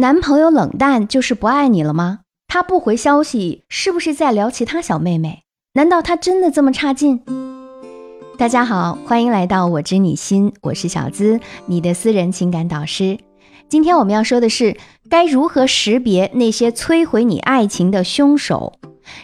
男朋友冷淡就是不爱你了吗？他不回消息是不是在聊其他小妹妹？难道他真的这么差劲？大家好，欢迎来到我知你心，我是小资，你的私人情感导师。今天我们要说的是，该如何识别那些摧毁你爱情的凶手？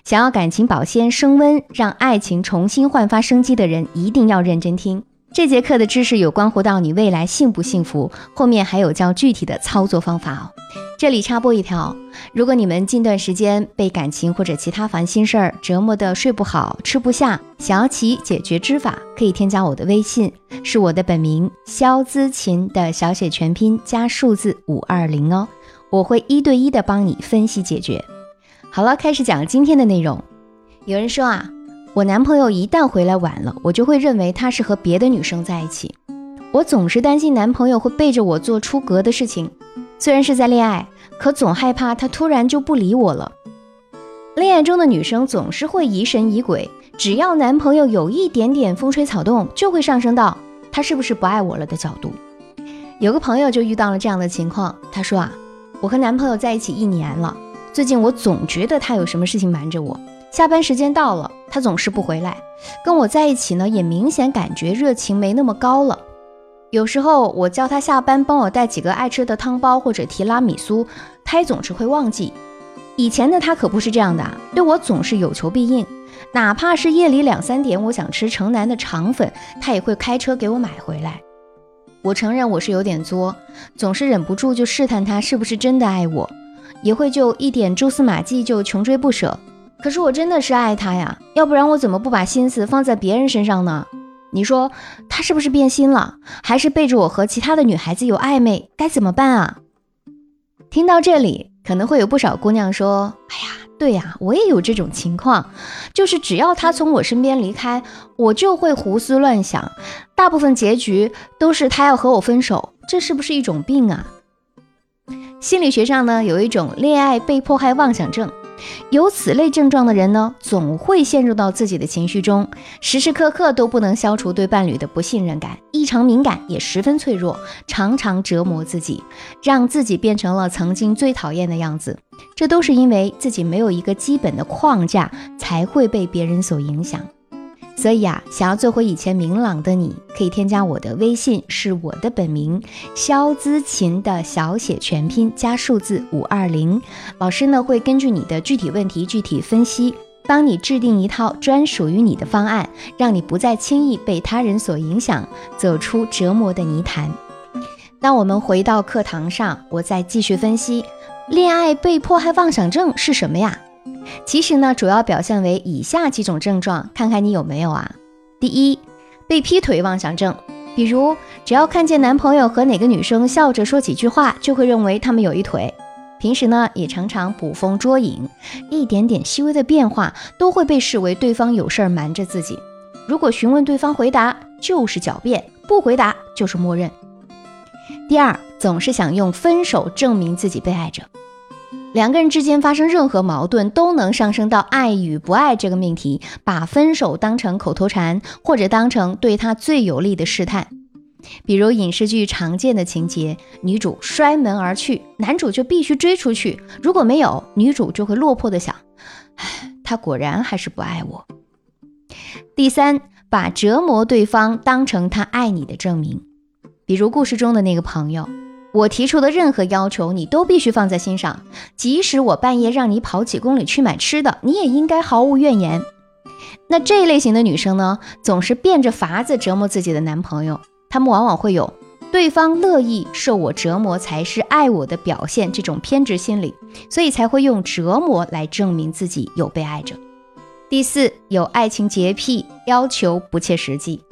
想要感情保鲜升温，让爱情重新焕发生机的人，一定要认真听。这节课的知识有关乎到你未来幸不幸福，后面还有较具体的操作方法哦。这里插播一条：如果你们近段时间被感情或者其他烦心事儿折磨的睡不好、吃不下，想要其解决之法，可以添加我的微信，是我的本名肖姿琴的小写全拼加数字五二零哦，我会一对一的帮你分析解决。好了，开始讲今天的内容。有人说啊。我男朋友一旦回来晚了，我就会认为他是和别的女生在一起。我总是担心男朋友会背着我做出格的事情。虽然是在恋爱，可总害怕他突然就不理我了。恋爱中的女生总是会疑神疑鬼，只要男朋友有一点点风吹草动，就会上升到他是不是不爱我了的角度。有个朋友就遇到了这样的情况，他说啊，我和男朋友在一起一年了，最近我总觉得他有什么事情瞒着我。下班时间到了，他总是不回来，跟我在一起呢，也明显感觉热情没那么高了。有时候我叫他下班帮我带几个爱吃的汤包或者提拉米苏，他也总是会忘记。以前的他可不是这样的，对我总是有求必应，哪怕是夜里两三点，我想吃城南的肠粉，他也会开车给我买回来。我承认我是有点作，总是忍不住就试探他是不是真的爱我，也会就一点蛛丝马迹就穷追不舍。可是我真的是爱他呀，要不然我怎么不把心思放在别人身上呢？你说他是不是变心了，还是背着我和其他的女孩子有暧昧？该怎么办啊？听到这里，可能会有不少姑娘说：“哎呀，对呀，我也有这种情况，就是只要他从我身边离开，我就会胡思乱想，大部分结局都是他要和我分手，这是不是一种病啊？”心理学上呢，有一种恋爱被迫害妄想症。有此类症状的人呢，总会陷入到自己的情绪中，时时刻刻都不能消除对伴侣的不信任感，异常敏感，也十分脆弱，常常折磨自己，让自己变成了曾经最讨厌的样子。这都是因为自己没有一个基本的框架，才会被别人所影响。所以啊，想要做回以前明朗的你，可以添加我的微信，是我的本名肖姿琴的小写全拼加数字五二零。老师呢会根据你的具体问题具体分析，帮你制定一套专属于你的方案，让你不再轻易被他人所影响，走出折磨的泥潭。那我们回到课堂上，我再继续分析，恋爱被迫害妄想症是什么呀？其实呢，主要表现为以下几种症状，看看你有没有啊？第一，被劈腿妄想症，比如只要看见男朋友和哪个女生笑着说几句话，就会认为他们有一腿。平时呢，也常常捕风捉影，一点点细微的变化都会被视为对方有事儿瞒着自己。如果询问对方回答，就是狡辩；不回答就是默认。第二，总是想用分手证明自己被爱着。两个人之间发生任何矛盾，都能上升到爱与不爱这个命题，把分手当成口头禅，或者当成对他最有利的试探。比如影视剧常见的情节，女主摔门而去，男主就必须追出去。如果没有，女主就会落魄的想：唉，他果然还是不爱我。第三，把折磨对方当成他爱你的证明。比如故事中的那个朋友。我提出的任何要求，你都必须放在心上。即使我半夜让你跑几公里去买吃的，你也应该毫无怨言。那这一类型的女生呢，总是变着法子折磨自己的男朋友。她们往往会有对方乐意受我折磨才是爱我的表现这种偏执心理，所以才会用折磨来证明自己有被爱着。第四，有爱情洁癖，要求不切实际。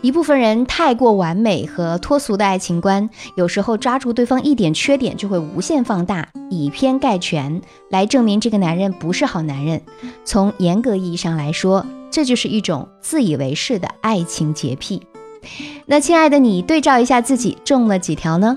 一部分人太过完美和脱俗的爱情观，有时候抓住对方一点缺点就会无限放大，以偏概全，来证明这个男人不是好男人。从严格意义上来说，这就是一种自以为是的爱情洁癖。那亲爱的你，对照一下自己中了几条呢？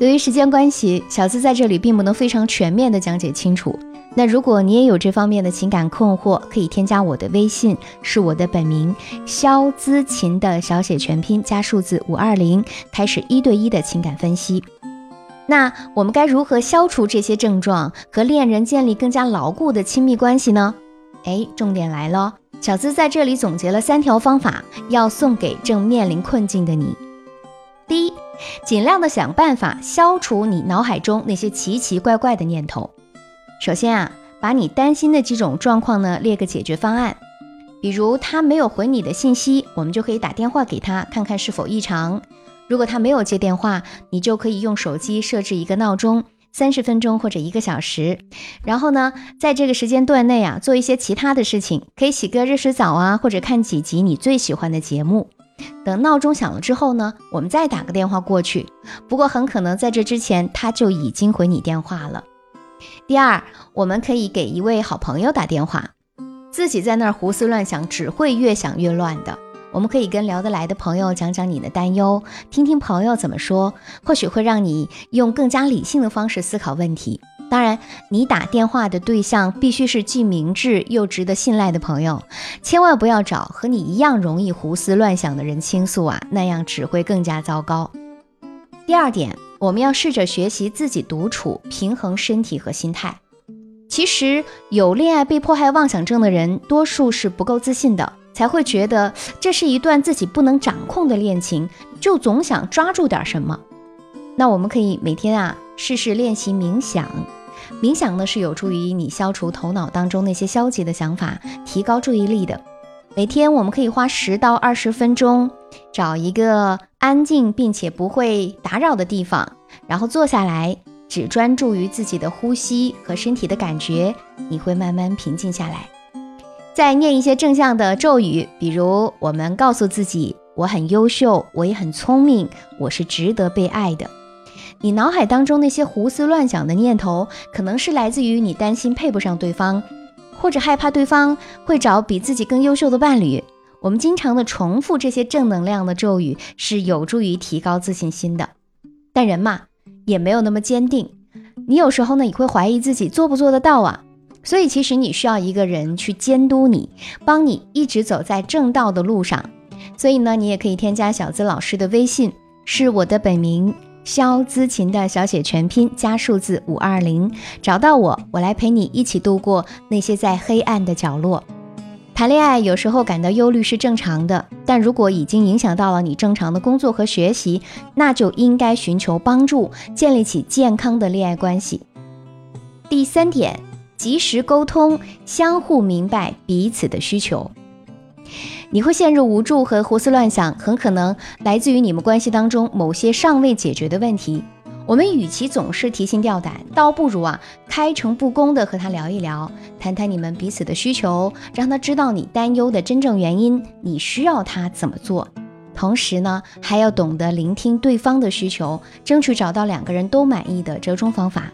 由于时间关系，小资在这里并不能非常全面的讲解清楚。那如果你也有这方面的情感困惑，可以添加我的微信，是我的本名肖姿琴的小写全拼加数字五二零，开始一对一的情感分析。那我们该如何消除这些症状，和恋人建立更加牢固的亲密关系呢？哎，重点来了，小资在这里总结了三条方法，要送给正面临困境的你。第一，尽量的想办法消除你脑海中那些奇奇怪怪的念头。首先啊，把你担心的几种状况呢列个解决方案。比如他没有回你的信息，我们就可以打电话给他，看看是否异常。如果他没有接电话，你就可以用手机设置一个闹钟，三十分钟或者一个小时。然后呢，在这个时间段内啊，做一些其他的事情，可以洗个热水澡啊，或者看几集你最喜欢的节目。等闹钟响了之后呢，我们再打个电话过去。不过很可能在这之前他就已经回你电话了。第二，我们可以给一位好朋友打电话。自己在那儿胡思乱想，只会越想越乱的。我们可以跟聊得来的朋友讲讲你的担忧，听听朋友怎么说，或许会让你用更加理性的方式思考问题。当然，你打电话的对象必须是既明智又值得信赖的朋友，千万不要找和你一样容易胡思乱想的人倾诉啊，那样只会更加糟糕。第二点，我们要试着学习自己独处，平衡身体和心态。其实有恋爱被迫害妄想症的人，多数是不够自信的，才会觉得这是一段自己不能掌控的恋情，就总想抓住点什么。那我们可以每天啊试试练习冥想，冥想呢是有助于你消除头脑当中那些消极的想法，提高注意力的。每天我们可以花十到二十分钟，找一个安静并且不会打扰的地方，然后坐下来。只专注于自己的呼吸和身体的感觉，你会慢慢平静下来。再念一些正向的咒语，比如我们告诉自己：“我很优秀，我也很聪明，我是值得被爱的。”你脑海当中那些胡思乱想的念头，可能是来自于你担心配不上对方，或者害怕对方会找比自己更优秀的伴侣。我们经常的重复这些正能量的咒语，是有助于提高自信心的。但人嘛。也没有那么坚定，你有时候呢也会怀疑自己做不做得到啊，所以其实你需要一个人去监督你，帮你一直走在正道的路上。所以呢，你也可以添加小资老师的微信，是我的本名肖资琴的小写全拼加数字五二零，找到我，我来陪你一起度过那些在黑暗的角落。谈恋爱有时候感到忧虑是正常的，但如果已经影响到了你正常的工作和学习，那就应该寻求帮助，建立起健康的恋爱关系。第三点，及时沟通，相互明白彼此的需求。你会陷入无助和胡思乱想，很可能来自于你们关系当中某些尚未解决的问题。我们与其总是提心吊胆，倒不如啊开诚布公的和他聊一聊，谈谈你们彼此的需求，让他知道你担忧的真正原因，你需要他怎么做。同时呢，还要懂得聆听对方的需求，争取找到两个人都满意的折中方法。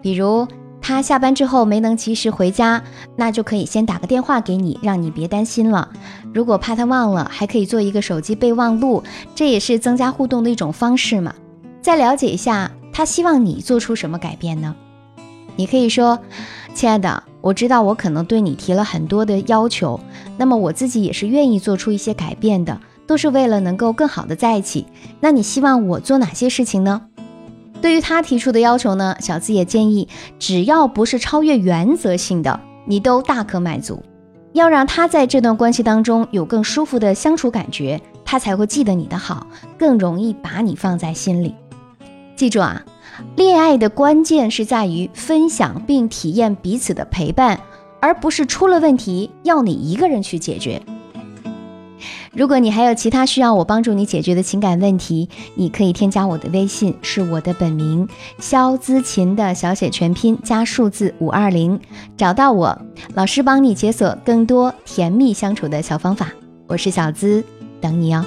比如他下班之后没能及时回家，那就可以先打个电话给你，让你别担心了。如果怕他忘了，还可以做一个手机备忘录，这也是增加互动的一种方式嘛。再了解一下，他希望你做出什么改变呢？你可以说：“亲爱的，我知道我可能对你提了很多的要求，那么我自己也是愿意做出一些改变的，都是为了能够更好的在一起。那你希望我做哪些事情呢？”对于他提出的要求呢，小资也建议，只要不是超越原则性的，你都大可满足。要让他在这段关系当中有更舒服的相处感觉，他才会记得你的好，更容易把你放在心里。记住啊，恋爱的关键是在于分享并体验彼此的陪伴，而不是出了问题要你一个人去解决。如果你还有其他需要我帮助你解决的情感问题，你可以添加我的微信，是我的本名肖姿琴的小写全拼加数字五二零，找到我，老师帮你解锁更多甜蜜相处的小方法。我是小资，等你哦。